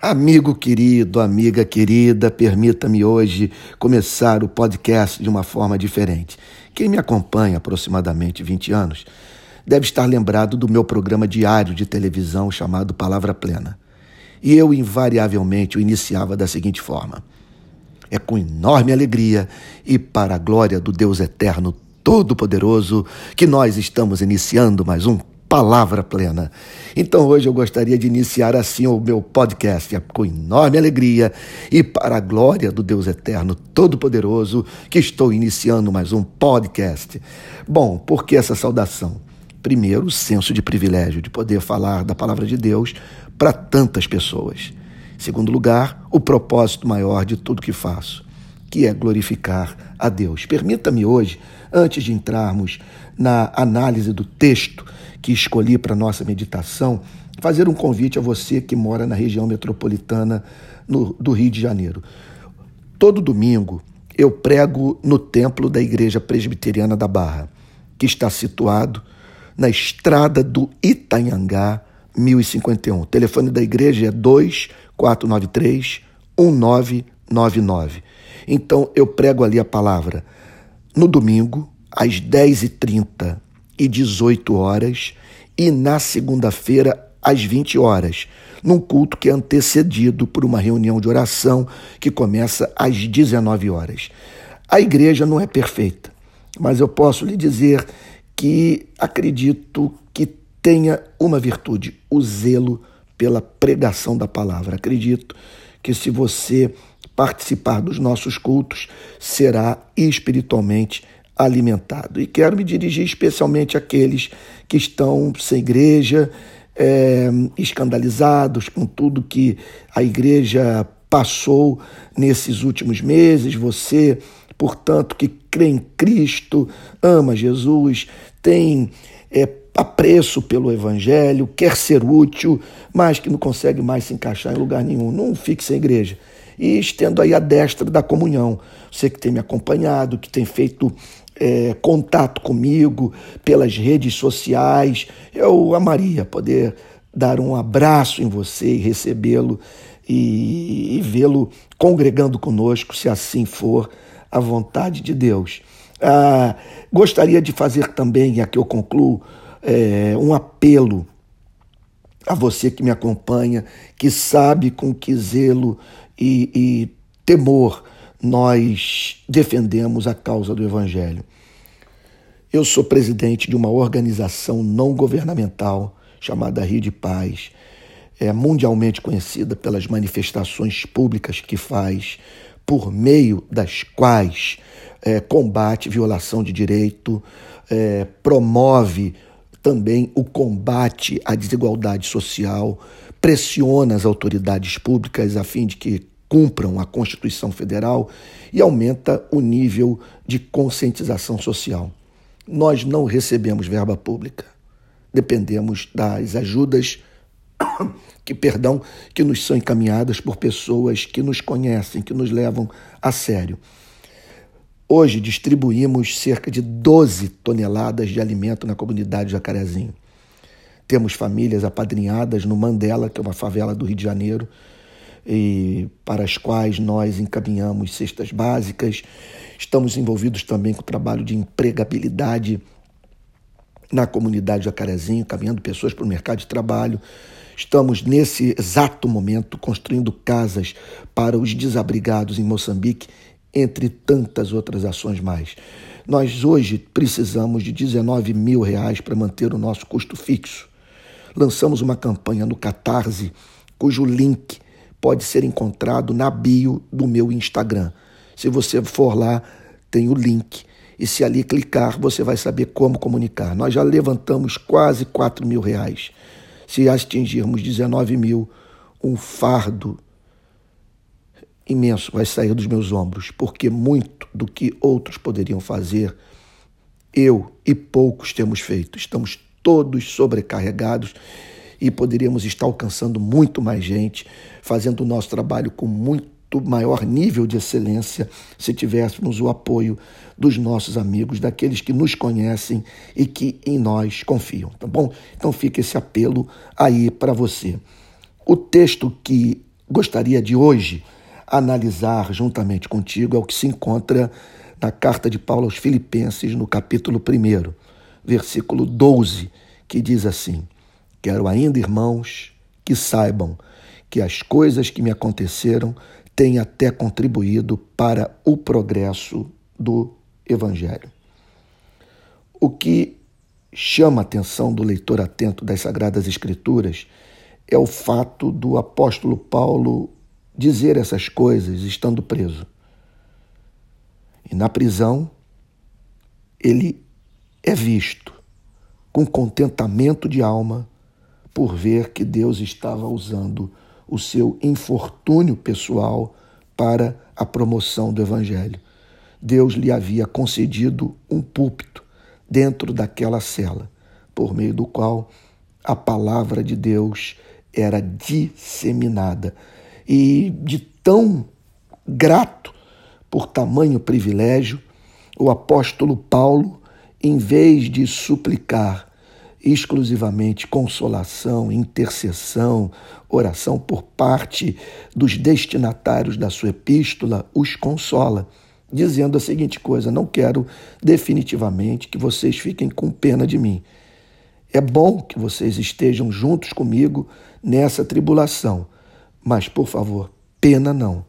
Amigo querido, amiga querida, permita-me hoje começar o podcast de uma forma diferente. Quem me acompanha há aproximadamente 20 anos deve estar lembrado do meu programa diário de televisão chamado Palavra Plena. E eu invariavelmente o iniciava da seguinte forma: É com enorme alegria e para a glória do Deus eterno todo-poderoso que nós estamos iniciando mais um palavra plena. Então hoje eu gostaria de iniciar assim o meu podcast com enorme alegria e para a glória do Deus eterno todo-poderoso que estou iniciando mais um podcast. Bom, por que essa saudação? Primeiro, o senso de privilégio de poder falar da palavra de Deus para tantas pessoas. Segundo lugar, o propósito maior de tudo que faço, que é glorificar a Deus. Permita-me hoje, antes de entrarmos na análise do texto, que escolhi para nossa meditação, fazer um convite a você que mora na região metropolitana no, do Rio de Janeiro. Todo domingo eu prego no templo da Igreja Presbiteriana da Barra, que está situado na estrada do Itanhangá, 1051. O telefone da igreja é 2493 1999. Então eu prego ali a palavra no domingo, às 10h30 e 18 horas e na segunda-feira às 20 horas, num culto que é antecedido por uma reunião de oração que começa às 19 horas. A igreja não é perfeita, mas eu posso lhe dizer que acredito que tenha uma virtude, o zelo pela pregação da palavra. Acredito que se você participar dos nossos cultos, será espiritualmente alimentado. E quero me dirigir especialmente àqueles que estão sem igreja, é, escandalizados com tudo que a igreja passou nesses últimos meses. Você, portanto, que crê em Cristo, ama Jesus, tem é, apreço pelo Evangelho, quer ser útil, mas que não consegue mais se encaixar em lugar nenhum. Não fique sem igreja. E estendo aí a destra da comunhão. Você que tem me acompanhado, que tem feito é, contato comigo pelas redes sociais. Eu amaria poder dar um abraço em você e recebê-lo e, e vê-lo congregando conosco, se assim for a vontade de Deus. Ah, gostaria de fazer também, e aqui eu concluo, é, um apelo a você que me acompanha, que sabe com que zelo e, e temor nós defendemos a causa do Evangelho. Eu sou presidente de uma organização não governamental chamada Rio de Paz, é mundialmente conhecida pelas manifestações públicas que faz, por meio das quais é, combate violação de direito, é, promove também o combate à desigualdade social, pressiona as autoridades públicas a fim de que cumpram a Constituição Federal e aumenta o nível de conscientização social. Nós não recebemos verba pública. Dependemos das ajudas que, perdão, que nos são encaminhadas por pessoas que nos conhecem, que nos levam a sério. Hoje distribuímos cerca de 12 toneladas de alimento na comunidade Jacarezinho. Temos famílias apadrinhadas no Mandela, que é uma favela do Rio de Janeiro, e para as quais nós encaminhamos cestas básicas. Estamos envolvidos também com o trabalho de empregabilidade na comunidade Jacarezinho, caminhando pessoas para o mercado de trabalho. Estamos, nesse exato momento, construindo casas para os desabrigados em Moçambique, entre tantas outras ações mais. Nós hoje precisamos de 19 mil reais para manter o nosso custo fixo. Lançamos uma campanha no Catarse, cujo link pode ser encontrado na bio do meu Instagram. Se você for lá, tem o link. E se ali clicar, você vai saber como comunicar. Nós já levantamos quase 4 mil reais. Se atingirmos 19 mil, um fardo imenso vai sair dos meus ombros, porque muito do que outros poderiam fazer, eu e poucos temos feito. Estamos todos sobrecarregados e poderíamos estar alcançando muito mais gente, fazendo o nosso trabalho com muito maior nível de excelência se tivéssemos o apoio dos nossos amigos, daqueles que nos conhecem e que em nós confiam, tá bom? Então fica esse apelo aí para você. O texto que gostaria de hoje analisar juntamente contigo é o que se encontra na carta de Paulo aos Filipenses, no capítulo 1, versículo 12, que diz assim: Quero ainda, irmãos, que saibam que as coisas que me aconteceram têm até contribuído para o progresso do Evangelho. O que chama a atenção do leitor atento das Sagradas Escrituras é o fato do apóstolo Paulo dizer essas coisas estando preso. E na prisão, ele é visto com contentamento de alma por ver que Deus estava usando o seu infortúnio pessoal para a promoção do Evangelho. Deus lhe havia concedido um púlpito dentro daquela cela, por meio do qual a palavra de Deus era disseminada. E de tão grato por tamanho privilégio, o apóstolo Paulo, em vez de suplicar exclusivamente consolação, intercessão, oração por parte dos destinatários da sua epístola, os consola, dizendo a seguinte coisa: Não quero definitivamente que vocês fiquem com pena de mim. É bom que vocês estejam juntos comigo nessa tribulação, mas, por favor, pena não,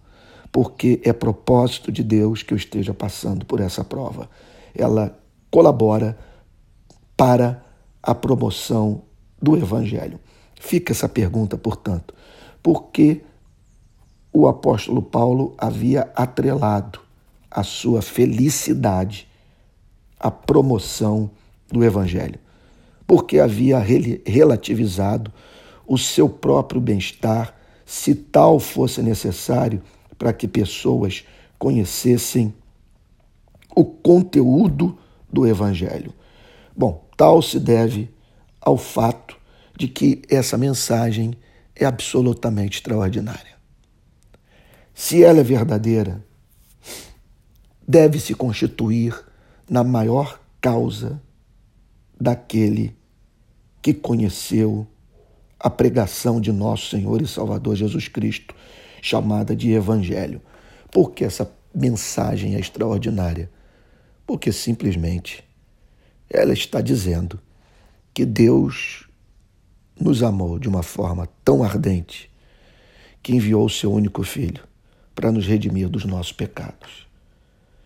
porque é propósito de Deus que eu esteja passando por essa prova. Ela colabora para a promoção do Evangelho. Fica essa pergunta, portanto, por que o apóstolo Paulo havia atrelado a sua felicidade à promoção do Evangelho? Porque havia relativizado o seu próprio bem-estar, se tal fosse necessário, para que pessoas conhecessem o conteúdo do Evangelho. Bom, Tal se deve ao fato de que essa mensagem é absolutamente extraordinária. Se ela é verdadeira, deve se constituir na maior causa daquele que conheceu a pregação de nosso Senhor e Salvador Jesus Cristo, chamada de Evangelho. Por que essa mensagem é extraordinária? Porque simplesmente ela está dizendo que Deus nos amou de uma forma tão ardente que enviou o seu único filho para nos redimir dos nossos pecados.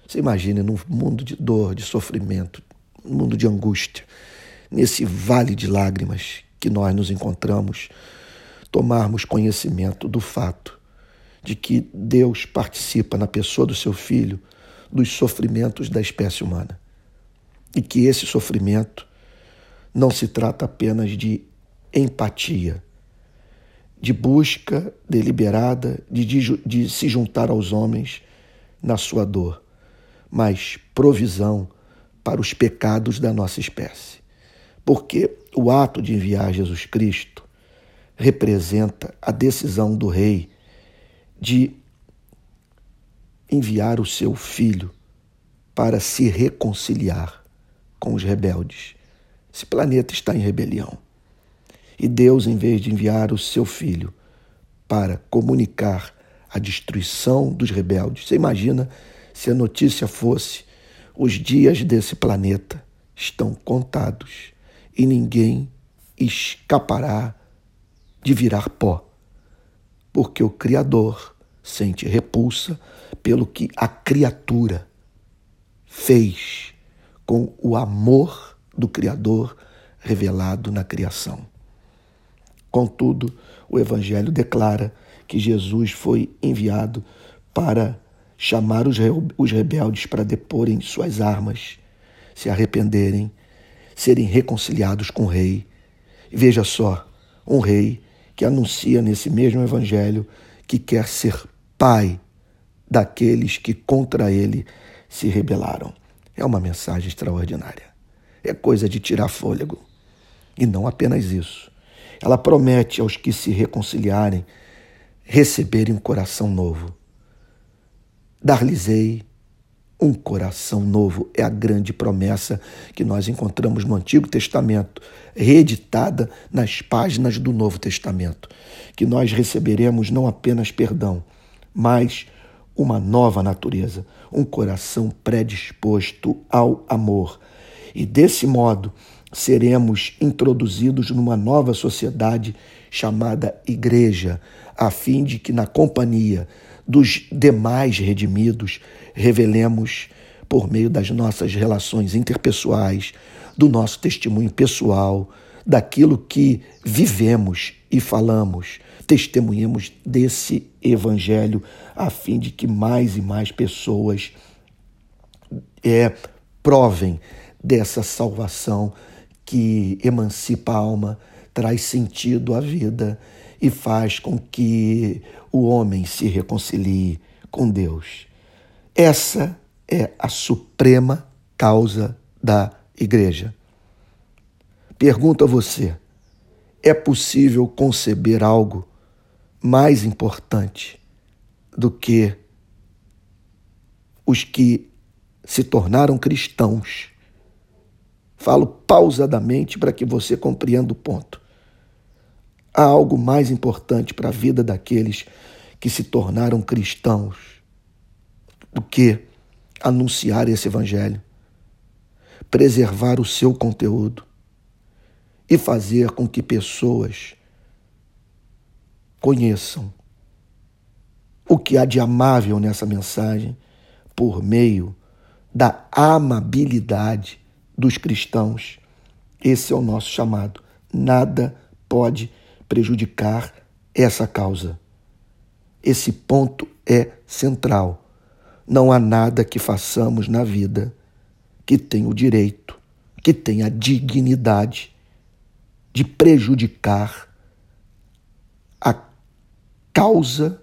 Você imagine num mundo de dor, de sofrimento, num mundo de angústia, nesse vale de lágrimas que nós nos encontramos, tomarmos conhecimento do fato de que Deus participa na pessoa do seu filho dos sofrimentos da espécie humana e que esse sofrimento não se trata apenas de empatia, de busca deliberada de, de, de se juntar aos homens na sua dor, mas provisão para os pecados da nossa espécie. Porque o ato de enviar Jesus Cristo representa a decisão do rei de enviar o seu filho para se reconciliar com os rebeldes. Esse planeta está em rebelião. E Deus, em vez de enviar o seu filho para comunicar a destruição dos rebeldes, você imagina se a notícia fosse: os dias desse planeta estão contados e ninguém escapará de virar pó, porque o Criador sente repulsa pelo que a criatura fez com o amor do Criador revelado na criação. Contudo, o Evangelho declara que Jesus foi enviado para chamar os rebeldes para deporem suas armas, se arrependerem, serem reconciliados com o Rei. E veja só, um Rei que anuncia nesse mesmo Evangelho que quer ser pai daqueles que contra ele se rebelaram. É uma mensagem extraordinária. É coisa de tirar fôlego. E não apenas isso. Ela promete aos que se reconciliarem receberem um coração novo. Dar-lhes-ei Um coração novo é a grande promessa que nós encontramos no Antigo Testamento, reeditada nas páginas do Novo Testamento, que nós receberemos não apenas perdão, mas uma nova natureza, um coração predisposto ao amor. E desse modo seremos introduzidos numa nova sociedade chamada Igreja, a fim de que na companhia dos demais redimidos revelemos por meio das nossas relações interpessoais, do nosso testemunho pessoal, daquilo que vivemos e falamos, testemunhemos desse evangelho a fim de que mais e mais pessoas é, provem dessa salvação que emancipa a alma, traz sentido à vida e faz com que o homem se reconcilie com Deus. Essa é a suprema causa da igreja. Pergunto a você: é possível conceber algo mais importante do que os que se tornaram cristãos? Falo pausadamente para que você compreenda o ponto. Há algo mais importante para a vida daqueles que se tornaram cristãos do que anunciar esse evangelho, preservar o seu conteúdo e fazer com que pessoas conheçam o que há de amável nessa mensagem por meio da amabilidade dos cristãos. Esse é o nosso chamado. Nada pode prejudicar essa causa. Esse ponto é central. Não há nada que façamos na vida que tenha o direito, que tenha a dignidade de prejudicar a causa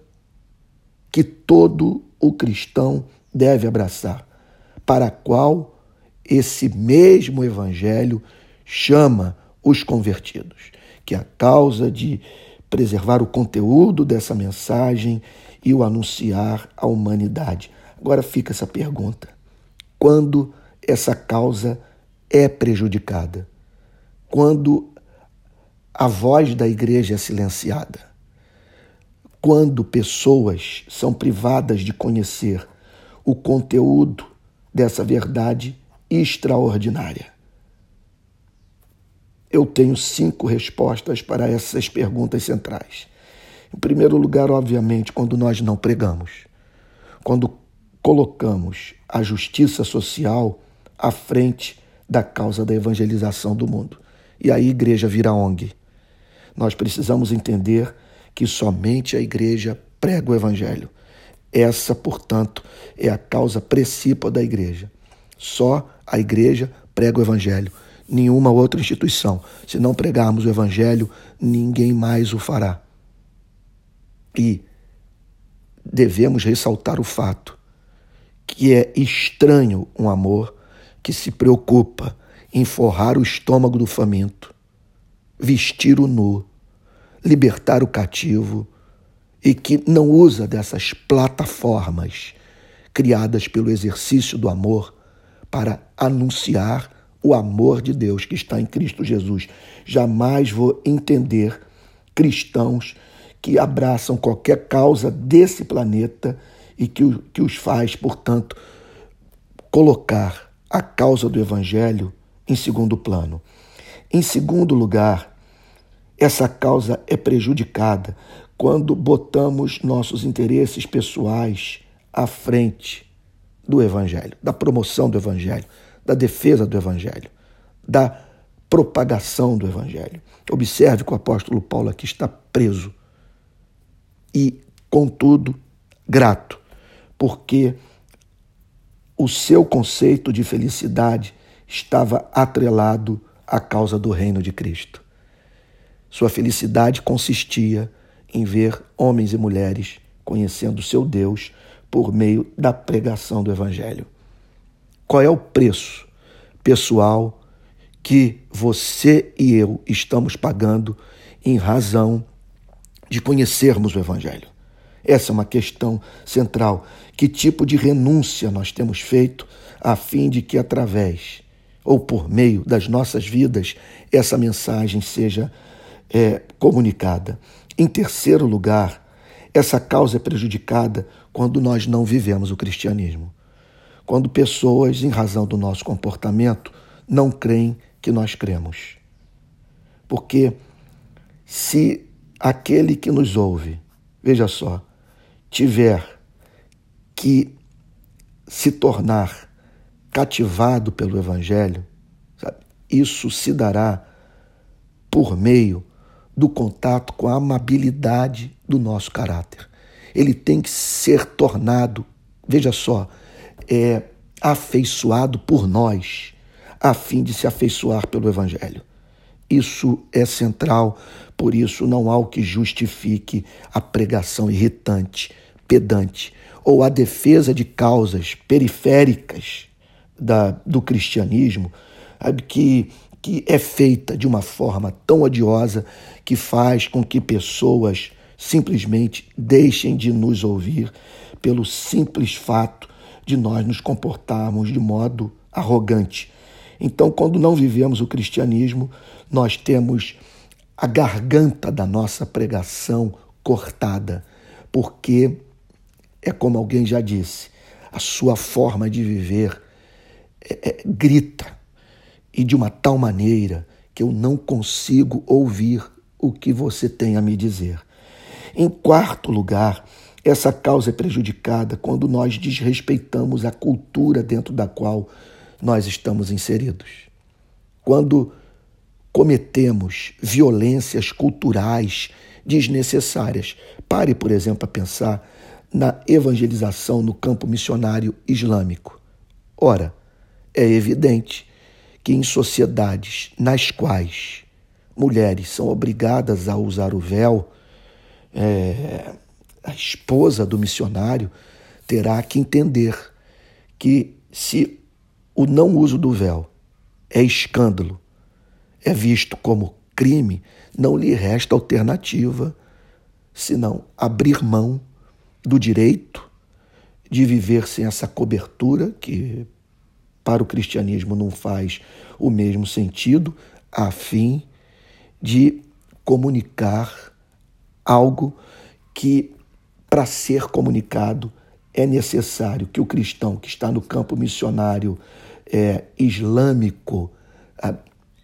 que todo o cristão deve abraçar, para a qual esse mesmo evangelho chama os convertidos que a causa de preservar o conteúdo dessa mensagem e o anunciar à humanidade. Agora fica essa pergunta: quando essa causa é prejudicada? Quando a voz da igreja é silenciada? Quando pessoas são privadas de conhecer o conteúdo dessa verdade extraordinária? Eu tenho cinco respostas para essas perguntas centrais. Em primeiro lugar, obviamente, quando nós não pregamos, quando colocamos a justiça social à frente da causa da evangelização do mundo. E aí a igreja vira ONG. Nós precisamos entender que somente a igreja prega o evangelho. Essa, portanto, é a causa principal da igreja. Só a igreja prega o evangelho nenhuma outra instituição. Se não pregarmos o Evangelho, ninguém mais o fará. E devemos ressaltar o fato que é estranho um amor que se preocupa em forrar o estômago do faminto, vestir o nu, libertar o cativo e que não usa dessas plataformas criadas pelo exercício do amor para anunciar o amor de Deus que está em Cristo Jesus. Jamais vou entender cristãos que abraçam qualquer causa desse planeta e que, que os faz, portanto, colocar a causa do Evangelho em segundo plano. Em segundo lugar, essa causa é prejudicada quando botamos nossos interesses pessoais à frente do Evangelho, da promoção do Evangelho, da defesa do Evangelho, da propagação do Evangelho. Observe que o apóstolo Paulo aqui está preso e, contudo, grato, porque o seu conceito de felicidade estava atrelado à causa do reino de Cristo. Sua felicidade consistia em ver homens e mulheres conhecendo seu Deus por meio da pregação do Evangelho. Qual é o preço pessoal que você e eu estamos pagando em razão de conhecermos o Evangelho? Essa é uma questão central. Que tipo de renúncia nós temos feito a fim de que, através ou por meio das nossas vidas, essa mensagem seja é, comunicada? Em terceiro lugar, essa causa é prejudicada quando nós não vivemos o cristianismo. Quando pessoas, em razão do nosso comportamento, não creem que nós cremos. Porque se aquele que nos ouve, veja só, tiver que se tornar cativado pelo Evangelho, sabe? isso se dará por meio do contato com a amabilidade do nosso caráter. Ele tem que ser tornado, veja só, é, afeiçoado por nós, a fim de se afeiçoar pelo Evangelho. Isso é central, por isso não há o que justifique a pregação irritante, pedante, ou a defesa de causas periféricas da, do cristianismo, que que é feita de uma forma tão odiosa que faz com que pessoas simplesmente deixem de nos ouvir pelo simples fato de nós nos comportarmos de modo arrogante. Então, quando não vivemos o cristianismo, nós temos a garganta da nossa pregação cortada, porque é como alguém já disse, a sua forma de viver é, é, grita e de uma tal maneira que eu não consigo ouvir o que você tem a me dizer. Em quarto lugar, essa causa é prejudicada quando nós desrespeitamos a cultura dentro da qual nós estamos inseridos. Quando cometemos violências culturais desnecessárias. Pare, por exemplo, a pensar na evangelização no campo missionário islâmico. Ora, é evidente que em sociedades nas quais mulheres são obrigadas a usar o véu, é, a esposa do missionário terá que entender que se o não uso do véu é escândalo, é visto como crime, não lhe resta alternativa senão abrir mão do direito de viver sem essa cobertura que para o cristianismo não faz o mesmo sentido, a fim de comunicar algo que, para ser comunicado, é necessário que o cristão que está no campo missionário é, islâmico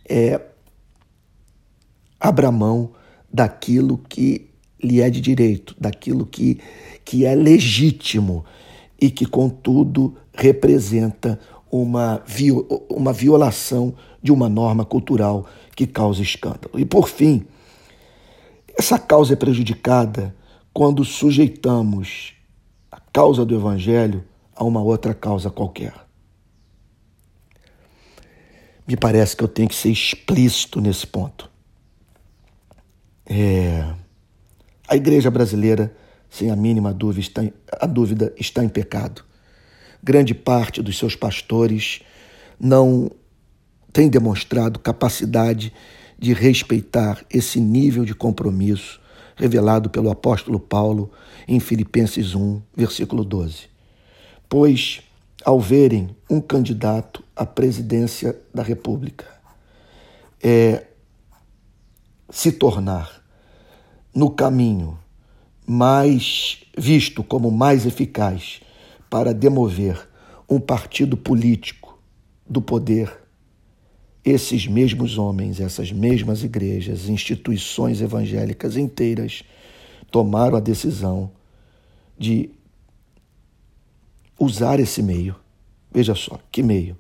é, abra mão daquilo que lhe é de direito, daquilo que, que é legítimo e que, contudo, representa uma, uma violação de uma norma cultural que causa escândalo. E, por fim, essa causa é prejudicada quando sujeitamos a causa do Evangelho a uma outra causa qualquer. Me parece que eu tenho que ser explícito nesse ponto. É... A igreja brasileira, sem a mínima dúvida, está em, a dúvida, está em pecado grande parte dos seus pastores não tem demonstrado capacidade de respeitar esse nível de compromisso revelado pelo apóstolo Paulo em Filipenses 1, versículo 12. Pois, ao verem um candidato à presidência da República é, se tornar no caminho mais visto como mais eficaz para demover um partido político do poder, esses mesmos homens, essas mesmas igrejas, instituições evangélicas inteiras tomaram a decisão de usar esse meio. Veja só, que meio?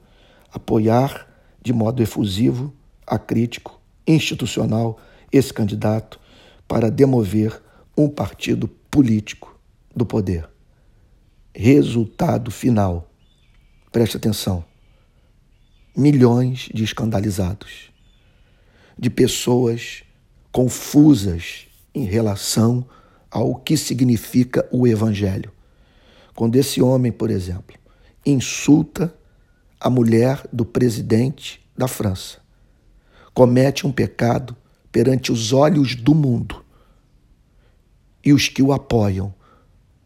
Apoiar de modo efusivo, acrítico, institucional esse candidato para demover um partido político do poder resultado final. Preste atenção. Milhões de escandalizados, de pessoas confusas em relação ao que significa o Evangelho. Quando esse homem, por exemplo, insulta a mulher do presidente da França, comete um pecado perante os olhos do mundo e os que o apoiam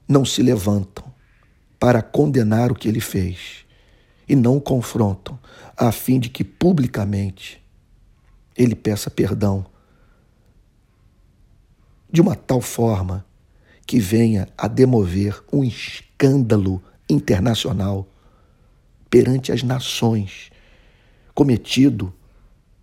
não se levantam para condenar o que ele fez. E não o confrontam, a fim de que publicamente ele peça perdão. De uma tal forma que venha a demover um escândalo internacional perante as nações cometido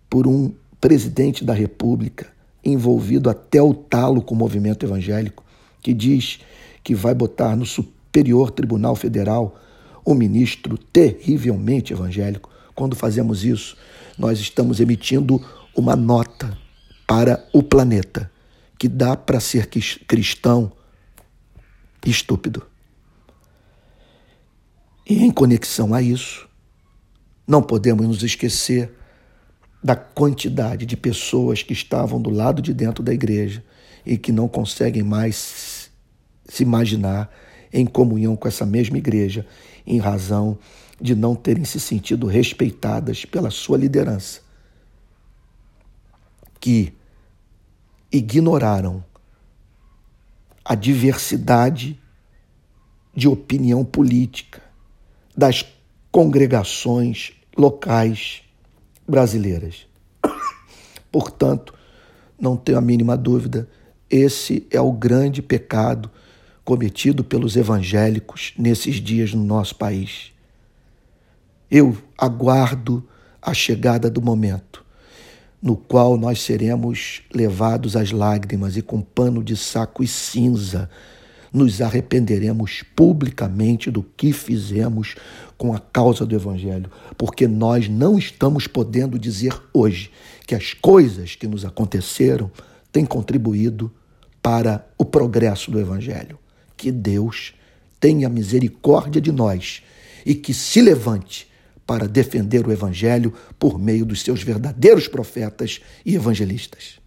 por um presidente da República envolvido até o talo com o movimento evangélico, que diz que vai botar no Superior Tribunal Federal um ministro terrivelmente evangélico. Quando fazemos isso, nós estamos emitindo uma nota para o planeta que dá para ser cristão estúpido. E em conexão a isso, não podemos nos esquecer da quantidade de pessoas que estavam do lado de dentro da igreja e que não conseguem mais se imaginar em comunhão com essa mesma igreja, em razão de não terem se sentido respeitadas pela sua liderança, que ignoraram a diversidade de opinião política das congregações locais brasileiras. Portanto, não tenho a mínima dúvida, esse é o grande pecado cometido pelos evangélicos nesses dias no nosso país. Eu aguardo a chegada do momento no qual nós seremos levados às lágrimas e com pano de saco e cinza nos arrependeremos publicamente do que fizemos com a causa do Evangelho, porque nós não estamos podendo dizer hoje que as coisas que nos aconteceram têm contribuído para o progresso do Evangelho. Que Deus tenha misericórdia de nós e que se levante para defender o Evangelho por meio dos seus verdadeiros profetas e evangelistas.